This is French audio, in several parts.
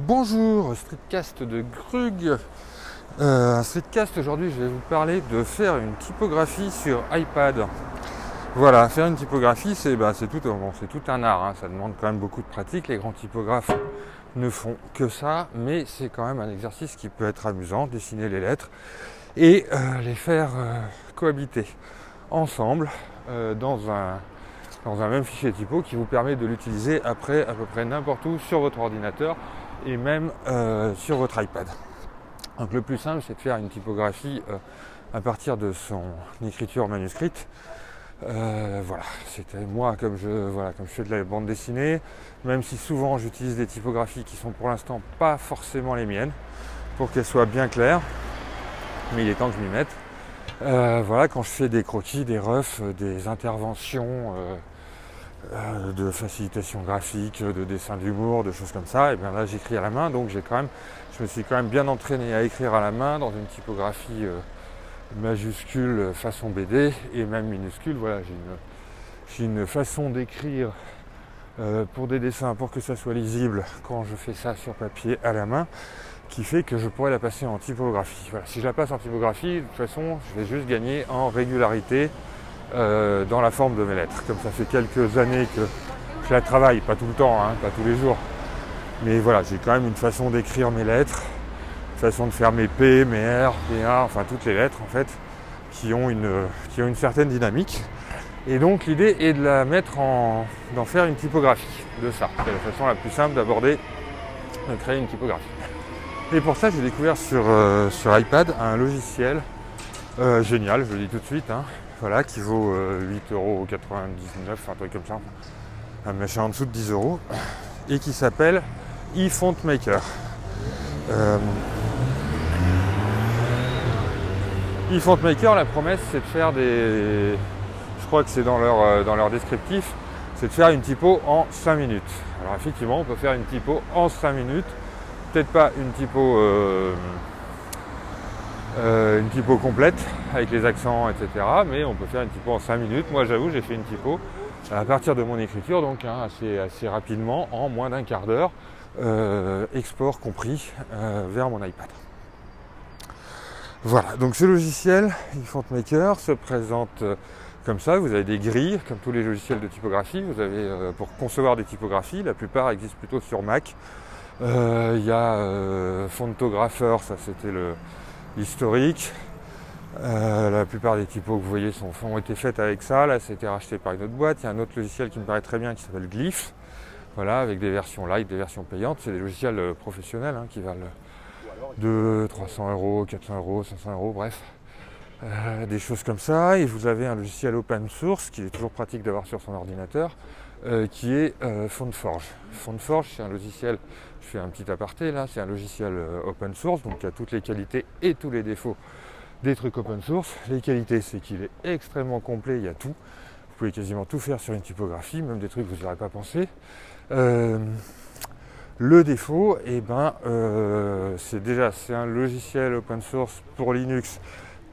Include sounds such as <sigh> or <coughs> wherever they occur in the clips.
Bonjour, streetcast de Grug. Euh, streetcast aujourd'hui, je vais vous parler de faire une typographie sur iPad. Voilà, faire une typographie, c'est bah, tout un art, hein. ça demande quand même beaucoup de pratique. Les grands typographes ne font que ça, mais c'est quand même un exercice qui peut être amusant, dessiner les lettres et euh, les faire euh, cohabiter ensemble dans un dans un même fichier typo qui vous permet de l'utiliser après à peu près n'importe où sur votre ordinateur et même euh, sur votre iPad. Donc le plus simple, c'est de faire une typographie euh, à partir de son écriture manuscrite. Euh, voilà, c'était moi comme je voilà comme je fais de la bande dessinée, même si souvent j'utilise des typographies qui sont pour l'instant pas forcément les miennes, pour qu'elles soient bien claires. Mais il est temps que je m'y mette. voilà, quand je fais des croquis, des refs, des interventions de facilitation graphique, de dessin d'humour, de choses comme ça, et bien là j'écris à la main, donc j'ai quand même, je me suis quand même bien entraîné à écrire à la main dans une typographie euh, majuscule façon BD et même minuscule. Voilà, j'ai une, façon d'écrire euh, pour des dessins pour que ça soit lisible quand je fais ça sur papier à la main qui fait que je pourrais la passer en typographie. Voilà, si je la passe en typographie, de toute façon, je vais juste gagner en régularité euh, dans la forme de mes lettres. Comme ça fait quelques années que je la travaille, pas tout le temps, hein, pas tous les jours. Mais voilà, j'ai quand même une façon d'écrire mes lettres, une façon de faire mes P, mes R, mes A, enfin toutes les lettres en fait, qui ont une, qui ont une certaine dynamique. Et donc l'idée est de la mettre en. d'en faire une typographie de ça. C'est la façon la plus simple d'aborder, de créer une typographie. Et pour ça j'ai découvert sur, euh, sur iPad un logiciel euh, génial, je le dis tout de suite, hein, voilà, qui vaut 8,99€, euh, un truc comme ça, un machin en dessous de 10 euros, et qui s'appelle eFontmaker. Euh, eFontmaker, la promesse, c'est de faire des. Je crois que c'est dans leur, euh, dans leur descriptif, c'est de faire une typo en 5 minutes. Alors, effectivement, on peut faire une typo en 5 minutes. Peut-être pas une typo. Une typo complète avec les accents, etc. Mais on peut faire une typo en 5 minutes. Moi, j'avoue, j'ai fait une typo à partir de mon écriture, donc hein, assez, assez, rapidement, en moins d'un quart d'heure, euh, export compris, euh, vers mon iPad. Voilà, donc ce logiciel, eFontmaker, se présente comme ça. Vous avez des grilles, comme tous les logiciels de typographie. Vous avez pour concevoir des typographies, la plupart existent plutôt sur Mac. Il y a Fontographer, ça c'était le, historique. Euh, la plupart des typos que vous voyez sont, ont été faites avec ça. Là, c'était racheté par une autre boîte. Il y a un autre logiciel qui me paraît très bien qui s'appelle Glyph. Voilà, avec des versions light, des versions payantes. C'est des logiciels euh, professionnels hein, qui valent 2, 300 euros, 400 euros, 500 euros, bref. Euh, des choses comme ça. Et vous avez un logiciel open source qui est toujours pratique d'avoir sur son ordinateur, qui est FontForge. FontForge, c'est un logiciel je fais un petit aparté là, c'est un logiciel euh, open source, donc il a toutes les qualités et tous les défauts des trucs open source. Les qualités, c'est qu'il est extrêmement complet, il y a tout. Vous pouvez quasiment tout faire sur une typographie, même des trucs que vous n'aurez pas pensé. Euh, le défaut, eh ben, euh, c'est déjà c'est un logiciel open source pour Linux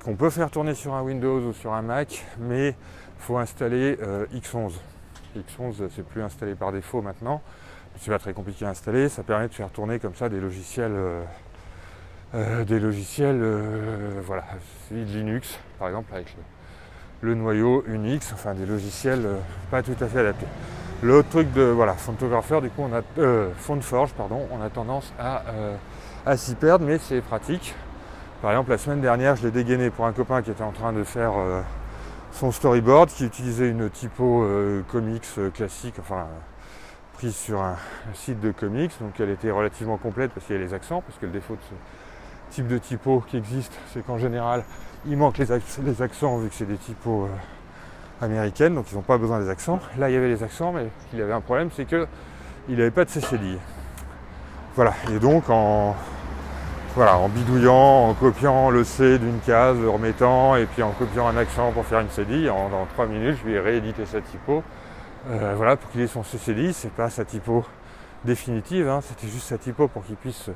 qu'on peut faire tourner sur un Windows ou sur un Mac, mais il faut installer X11. X11, c'est plus installé par défaut maintenant c'est pas très compliqué à installer, ça permet de faire tourner comme ça des logiciels, euh, euh, des logiciels, euh, voilà, Linux par exemple avec le, noyau Unix, enfin des logiciels pas tout à fait adaptés. L'autre truc de voilà, Fontographer, du coup on a Fontforge, pardon, on a tendance à, à s'y perdre, mais c'est pratique. Par exemple, la semaine dernière, je l'ai dégainé pour un copain qui était en train de faire son storyboard, qui utilisait une typo comics classique, enfin prise sur un, site de comics, donc elle était relativement complète parce qu'il y a les accents, parce que le défaut de ce type de typo qui existe, c'est qu'en général, il manque les, accents vu que c'est des typos euh, américaines, donc ils n'ont pas besoin des accents. Là, il y avait les accents, mais il y avait un problème, c'est qu'il n'avait pas de CCD. Voilà, et donc en, voilà, en bidouillant, en copiant le C d'une case, le remettant, et puis en copiant un accent pour faire une CD, en, dans 3 minutes, je lui ai réédité sa typo. Euh, voilà, pour qu'il ait son CCD, c'est pas sa typo définitive, hein, c'était juste sa typo pour qu'il puisse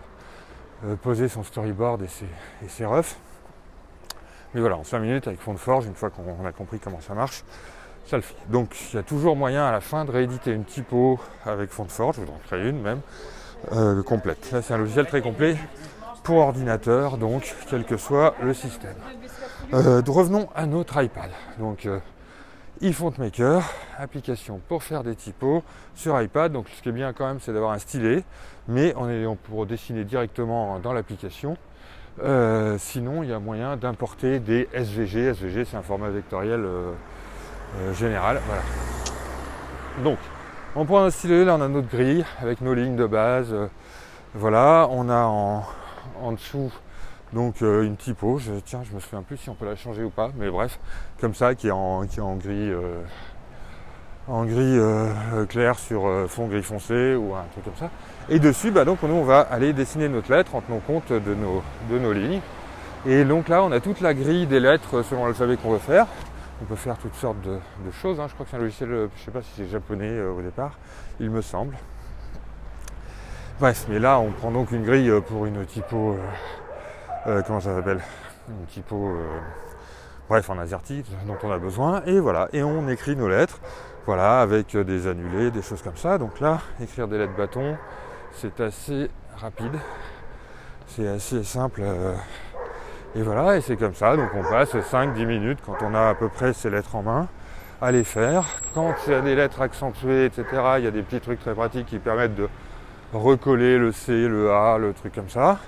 euh, poser son storyboard et ses, et refs. Mais voilà, en 5 minutes avec fond de forge, une fois qu'on a compris comment ça marche, ça le fait. Donc il y a toujours moyen à la fin de rééditer une typo avec fond de forge, je vous en créer une même, euh, complète. Là, c'est un logiciel très complet pour ordinateur, donc quel que soit le système. Euh, revenons à notre iPad. Donc, euh, application pour faire des typos sur iPad. Donc, ce qui est bien quand même, c'est d'avoir un stylet, mais on, est, on pourra dessiner directement dans l'application. Euh, sinon, il y a moyen d'importer des SVG. SVG, c'est un format vectoriel euh, général. Voilà. Donc, on prend un stylet, là on a notre grille avec nos lignes de base. voilà, on a en, en dessous donc une typo. Je, tiens, je me souviens plus si on peut la changer ou pas, mais bref, comme ça, qui est en, qui est en gris en gris euh, clair sur euh, fond gris foncé ou un truc comme ça. Et dessus, bah, donc, nous, on va aller dessiner notre lettre en tenant compte de nos, de nos lignes. Et donc là, on a toute la grille des lettres selon l'alphabet qu'on veut faire. On peut faire toutes sortes de, choses. Hein. Je crois que c'est un logiciel, euh, je ne sais pas si c'est japonais au départ, il me semble. Bref, mais là, on prend donc une grille pour une typo. comment ça s'appelle? Une typo. bref, en AZERTY dont on a besoin. Et voilà, et on écrit nos lettres. Voilà, avec euh, des annulés, des choses comme ça. Donc là, écrire des lettres bâtons, c'est assez rapide. C'est assez simple. Euh, et voilà, et c'est comme ça. Donc on passe 5-10 minutes quand on a à peu près ces lettres en main à les faire. Quand il y a des lettres accentuées, etc., il y a des petits trucs très pratiques qui permettent de recoller le C, le A, le truc comme ça.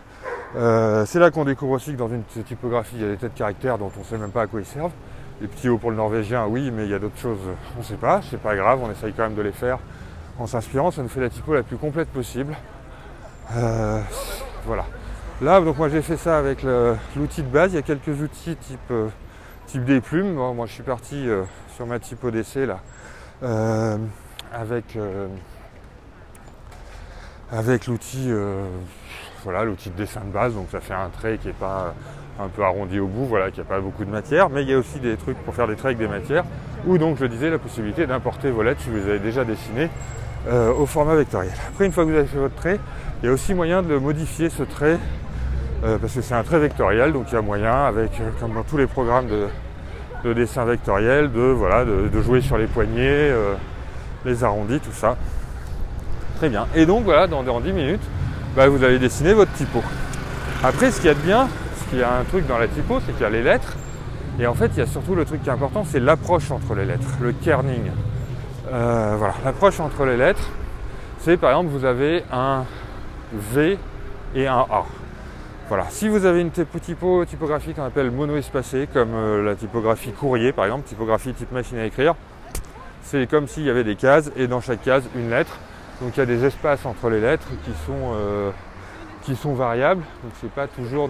Euh, c'est là qu'on découvre aussi que dans une typographie, il y a des têtes de caractères dont on ne sait même pas à quoi ils servent. Les petits hauts pour le norvégien, oui, mais il y a d'autres choses, on ne sait pas, c'est pas grave, on essaye quand même de les faire en s'inspirant, ça nous fait la typo la plus complète possible. Euh, voilà. Là, donc moi j'ai fait ça avec l'outil de base, il y a quelques outils type, euh, type des plumes. moi je suis parti sur ma typo d'essai là, avec, avec l'outil voilà, l'outil de dessin de base, donc ça fait un trait qui n'est pas un peu arrondi au bout, voilà, qui n'a pas beaucoup de matière, mais il y a aussi des trucs pour faire des traits avec des matières, ou donc je disais la possibilité d'importer vos lettres si vous avez déjà dessiné euh, au format vectoriel. Après, une fois que vous avez fait votre trait, il y a aussi moyen de modifier ce trait, euh, parce que c'est un trait vectoriel, donc il y a moyen, avec, euh, comme dans tous les programmes de, dessin vectoriel, de, voilà, de, jouer sur les poignets, les arrondis, tout ça. Bien. Et donc voilà, dans, 10 minutes, bah, vous allez dessiner votre typo. Après, ce qu'il y a de bien, il y a un truc dans la typo, c'est qu'il y a les lettres. Et en fait, il y a surtout le truc qui est important, c'est l'approche entre les lettres, le kerning. Euh, voilà, l'approche entre les lettres, c'est par exemple, vous avez un V et un A. Voilà, si vous avez une typo typographie qu'on appelle mono-espacée, comme euh, la typographie courrier par exemple, typographie type machine à écrire, c'est comme s'il y avait des cases et dans chaque case une lettre. Donc il y a des espaces entre les lettres qui sont euh, qui sont variables, donc c'est pas toujours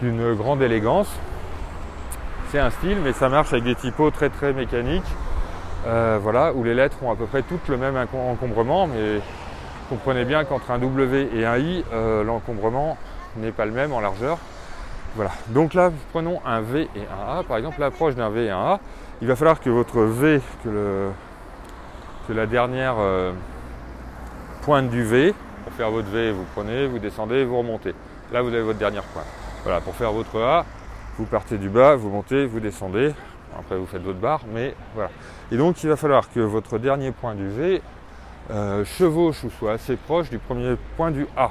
d'une grande élégance. C'est un style, mais ça marche avec des typos très très mécaniques, euh, voilà, où les lettres ont à peu près toutes le même encombrement, mais comprenez bien qu'entre un W et un I, euh, l'encombrement n'est pas le même en largeur. Voilà. Donc là, prenons un V et un A. Par exemple, l'approche d'un V et un A, il va falloir que votre V, que, le, que la dernière pointe du V, pour faire votre V, vous prenez, vous descendez, vous remontez. Là, vous avez votre dernière pointe. Voilà, pour faire votre A, vous partez du bas, vous montez, vous descendez. Après, vous faites votre barre, mais voilà. Et donc, il va falloir que votre dernier point du V euh, chevauche ou soit assez proche du premier point du A.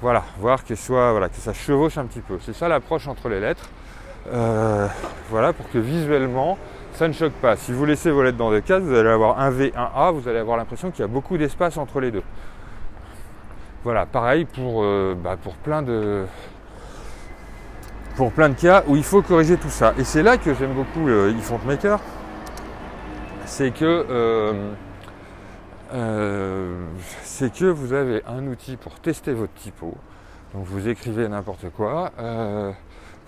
Voilà, voir que, soit, voilà, que ça chevauche un petit peu. C'est ça l'approche entre les lettres. Euh, voilà, pour que visuellement, ça ne choque pas. Si vous laissez vos lettres dans des cases, vous allez avoir un V, un A, vous allez avoir l'impression qu'il y a beaucoup d'espace entre les deux. Voilà, pareil pour, euh, bah, pour, plein de, pour plein de cas où il faut corriger tout ça. Et c'est là que j'aime beaucoup le Maker, c'est que euh, euh, c'est que vous avez un outil pour tester votre typo. Donc vous écrivez n'importe quoi.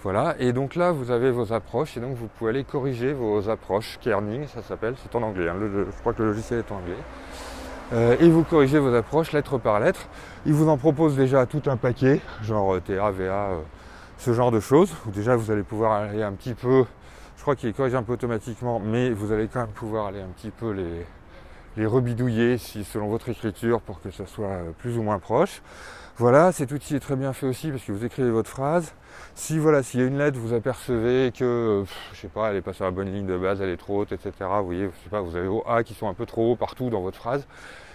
Voilà, et donc là vous avez vos approches et donc vous pouvez aller corriger vos approches. Kerning, ça s'appelle, c'est en anglais. Hein. je crois que le logiciel est en anglais. Euh, et vous corrigez vos approches lettre par lettre. Il vous en propose déjà tout un paquet, genre euh, TA, VA, euh, ce genre de choses, où déjà vous allez pouvoir aller un petit peu, je crois qu'il corrige un peu automatiquement, mais vous allez quand même pouvoir aller un petit peu les, les rebidouiller si, selon votre écriture pour que ça soit plus ou moins proche. Voilà, cet outil est très bien fait aussi parce que vous écrivez votre phrase. Si voilà, s'il y a une lettre, vous apercevez que, je sais pas, elle est pas sur la bonne ligne de base, elle est trop haute, etc. Vous voyez, je sais pas, vous avez vos A qui sont un peu trop hauts partout dans votre phrase.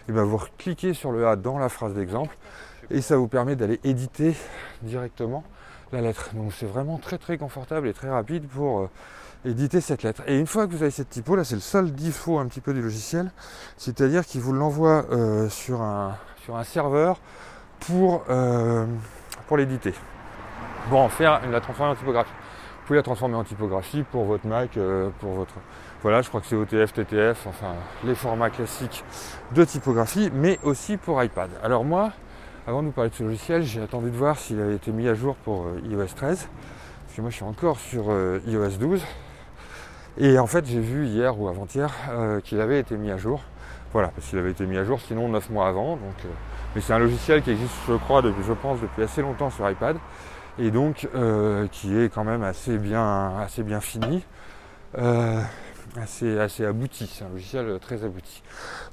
et ben vous cliquez sur le A dans la phrase d'exemple et ça vous permet d'aller éditer directement la lettre. Donc c'est vraiment très très confortable et très rapide pour euh, éditer cette lettre. Et une fois que vous avez cette typo, là c'est le seul défaut un petit peu du logiciel, c'est-à-dire qu'il vous l'envoie euh, sur un serveur pour, euh, pour l'éditer, pour en faire la transformer en typographie. Vous pouvez la transformer en typographie pour votre Mac, pour votre. Voilà, je crois que c'est OTF, TTF, enfin les formats classiques de typographie, mais aussi pour iPad. Alors moi, avant de vous parler de ce logiciel, j'ai attendu de voir s'il avait été mis à jour pour iOS 13, parce que moi je suis encore sur iOS 12. Et en fait, j'ai vu hier ou avant-hier euh, qu'il avait été mis à jour. Voilà, parce qu'il avait été mis à jour sinon 9 mois avant. Donc, euh, mais c'est un logiciel qui existe, je crois, depuis, je pense, depuis assez longtemps sur iPad. Et donc euh, qui est quand même assez bien, assez bien fini. assez, assez abouti, c'est un logiciel très abouti.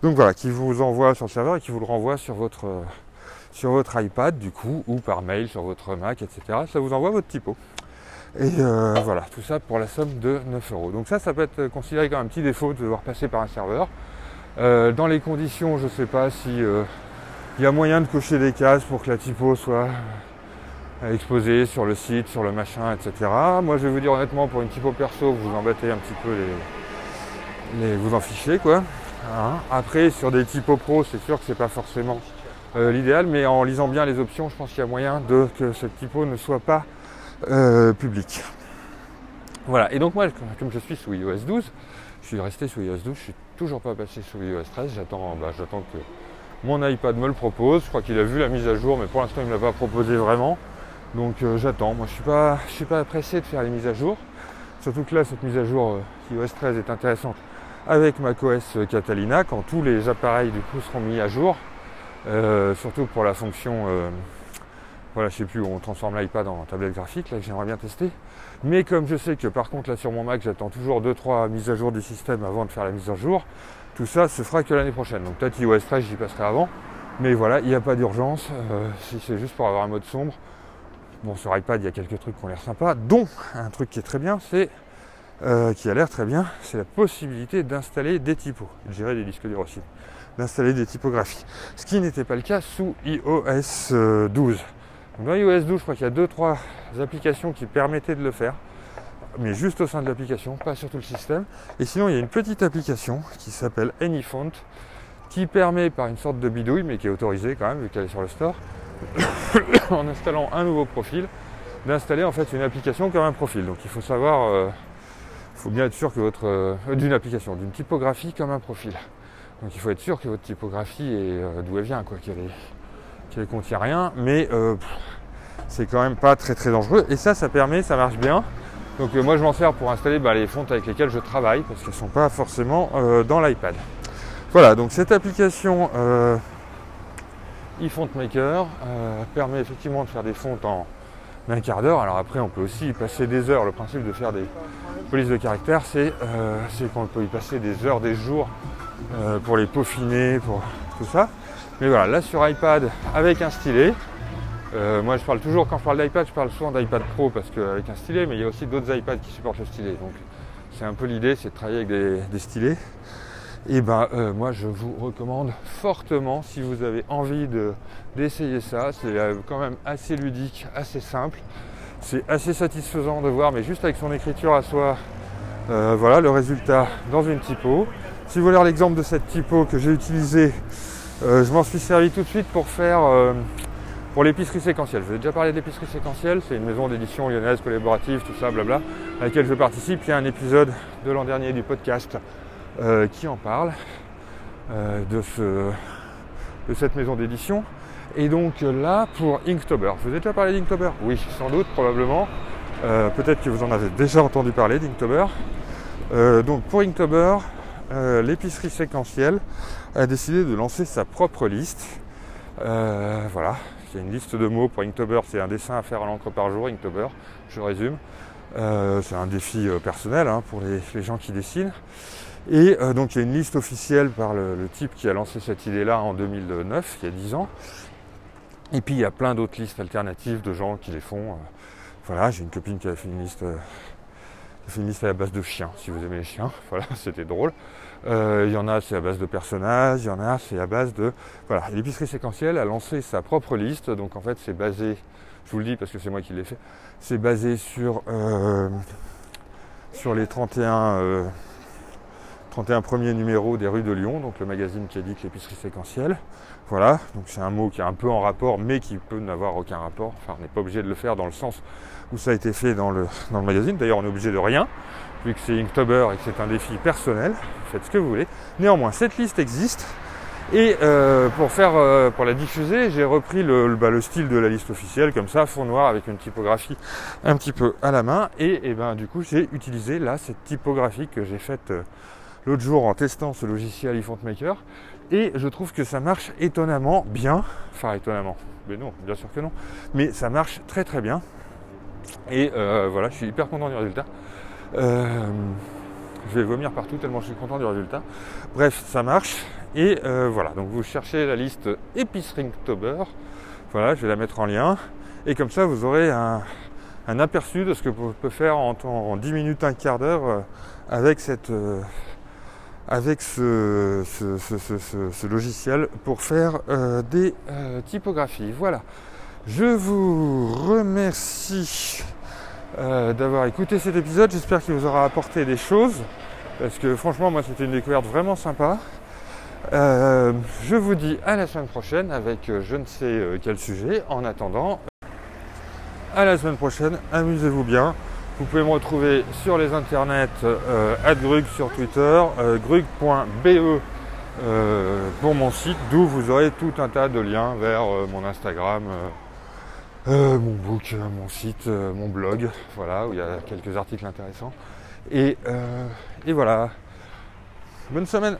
Donc voilà, qui vous envoie sur le serveur et qui vous le renvoie sur votre, sur votre iPad du coup, ou par mail sur votre Mac, etc. Ça vous envoie votre typo. Et euh, voilà, tout ça pour la somme de 9 euros. Donc ça, ça peut être considéré comme un petit défaut de devoir passer par un serveur. Euh, dans les conditions, je ne sais pas si euh, il y a moyen de cocher des cases pour que la typo soit exposée sur le site, sur le machin, etc. Moi, je vais vous dire honnêtement, pour une typo perso, vous embêtez un petit peu les, vous en fichez quoi. Hein. Après, sur des typos pro, c'est sûr que c'est pas forcément l'idéal, mais en lisant bien les options, je pense qu'il y a moyen de que cette typo ne soit pas euh, public. Voilà, et donc moi, comme je suis sous iOS 12, je suis resté sous iOS 12, je suis toujours pas passé sous iOS 13, j'attends bah, j'attends que mon iPad me le propose, je crois qu'il a vu la mise à jour, mais pour l'instant il ne me l'a pas proposé vraiment. Donc euh, j'attends, moi je suis pas suis pas pressé de faire les mises à jour. Surtout que là cette mise à jour euh, iOS 13 est intéressante avec macOS Catalina quand tous les appareils du coup seront mis à jour. surtout pour la fonction voilà, je sais plus où on transforme l'iPad en tablette graphique, là que j'aimerais bien tester. Mais comme je sais que par contre là sur mon Mac j'attends toujours 2-3 mises à jour du système avant de faire la mise à jour, tout ça se fera que l'année prochaine. Donc peut-être iOS 13 j'y passerai avant. Mais voilà, il n'y a pas d'urgence. Euh, si c'est juste pour avoir un mode sombre. Bon sur iPad il y a quelques trucs qui ont l'air sympas, dont un truc qui est très bien, c'est euh, qui a l'air très bien, c'est la possibilité d'installer des typos, de gérer des disques durs aussi, d'installer des typographies. Ce qui n'était pas le cas sous iOS 12. Euh, dans iOS 12, je crois qu'il y a 2-3 applications qui permettaient de le faire, mais juste au sein de l'application, pas sur tout le système. Et sinon, il y a une petite application qui s'appelle AnyFont, qui permet par une sorte de bidouille, mais qui est autorisée quand même, vu qu'elle est sur le store, <coughs> en installant un nouveau profil, d'installer en fait une application comme un profil. Donc il faut savoir, il euh, faut bien être sûr que votre euh, d'une application, d'une typographie comme un profil. Donc il faut être sûr que votre typographie est euh, d'où elle vient, qu'elle ne contient rien, mais euh, c'est quand même pas très très dangereux. Et ça, ça permet, ça marche bien. Donc euh, moi je m'en sers pour installer bah, les fontes avec lesquelles je travaille, parce qu'elles ne sont pas forcément euh, dans l'iPad. Voilà, donc cette application eFont Maker permet effectivement de faire des fontes en un quart d'heure. Alors après on peut aussi y passer des heures. Le principe de faire des polices de caractères, c'est qu'on peut y passer des heures, des jours pour les peaufiner, pour tout ça. Mais voilà, là sur iPad avec un stylet. Euh, moi je parle toujours, quand je parle d'iPad, je parle souvent d'iPad Pro parce qu'avec un stylet, mais il y a aussi d'autres iPads qui supportent le stylet. Donc c'est un peu l'idée, c'est de travailler avec des, stylets. Et ben euh, moi je vous recommande fortement si vous avez envie d'essayer ça. C'est euh, quand même assez ludique, assez simple. C'est assez satisfaisant de voir, mais juste avec son écriture à soi, voilà le résultat dans une typo. Si vous voulez l'exemple de cette typo que j'ai utilisée je m'en suis servi tout de suite pour faire pour l'épicerie séquentielle. Je vous ai déjà parlé d'épicerie séquentielle, c'est une maison d'édition lyonnaise collaborative, tout ça, blabla, à laquelle je participe. Il y a un épisode de l'an dernier du podcast euh, qui en parle de, ce, de cette maison d'édition. Et donc là, pour Inktober, je vous ai déjà parlé d'Inktober? Oui, sans doute, probablement. Peut-être que vous en avez déjà entendu parler d'Inktober. donc pour Inktober, l'épicerie séquentielle, a décidé de lancer sa propre liste. Euh, voilà, il y a une liste de mots pour Inktober, c'est un dessin à faire à l'encre par jour, Inktober, je résume. Euh, c'est un défi euh, personnel hein, pour les, gens qui dessinent. Et donc il y a une liste officielle par le, type qui a lancé cette idée-là en 2009, il y a 10 ans. Et puis il y a plein d'autres listes alternatives de gens qui les font. voilà, j'ai une copine qui a fait une liste fait à la base de chiens, si vous aimez les chiens. <laughs> Voilà, c'était drôle. Euh, il y en a, c'est à base de personnages. Il y en a, c'est à base de. Voilà, l'épicerie séquentielle a lancé sa propre liste. Donc en fait, c'est basé, je vous le dis parce que c'est moi qui l'ai fait, c'est basé sur, euh, sur les 31, 31 premiers numéros des rues de Lyon, donc le magazine qui édite l'épicerie séquentielle. Voilà, donc c'est un mot qui est un peu en rapport, mais qui peut n'avoir aucun rapport. Enfin, on n'est pas obligé de le faire dans le sens où ça a été fait dans le, dans le magazine. D'ailleurs, on est obligé de rien, vu que c'est Inktober et que c'est un défi personnel. Faites ce que vous voulez. Néanmoins, cette liste existe. Et euh, pour faire, euh, pour la diffuser, j'ai repris le, bah, le, style de la liste officielle, comme ça, fond noir avec une typographie un petit peu à la main. Et, ben, du coup, j'ai utilisé là cette typographie que j'ai faite euh, l'autre jour en testant ce logiciel eFont Maker et je trouve que ça marche étonnamment bien. Enfin, étonnamment. Mais non, bien sûr que non. Mais ça marche très très bien. Et euh, voilà, je suis hyper content du résultat. Euh, je vais vomir partout tellement je suis content du résultat. Bref, ça marche. Et euh, voilà, donc vous cherchez la liste Epiceringtober. Voilà, je vais la mettre en lien. Et comme ça, vous aurez un, aperçu de ce que vous pouvez faire en, en 10 minutes, un quart d'heure avec cette avec ce, logiciel pour faire des typographies. Voilà. Je vous remercie euh, d'avoir écouté cet épisode. J'espère qu'il vous aura apporté des choses. Parce que franchement, moi, c'était une découverte vraiment sympa. je vous dis à la semaine prochaine avec je ne sais quel sujet. En attendant, à la semaine prochaine. Amusez-vous bien. Vous pouvez me retrouver sur les internets, euh, Grug sur Twitter, euh, grug.be euh, pour mon site, d'où vous aurez tout un tas de liens vers euh, mon Instagram, mon book, mon site, mon blog, voilà, où il y a quelques articles intéressants. Et, et voilà. Bonne semaine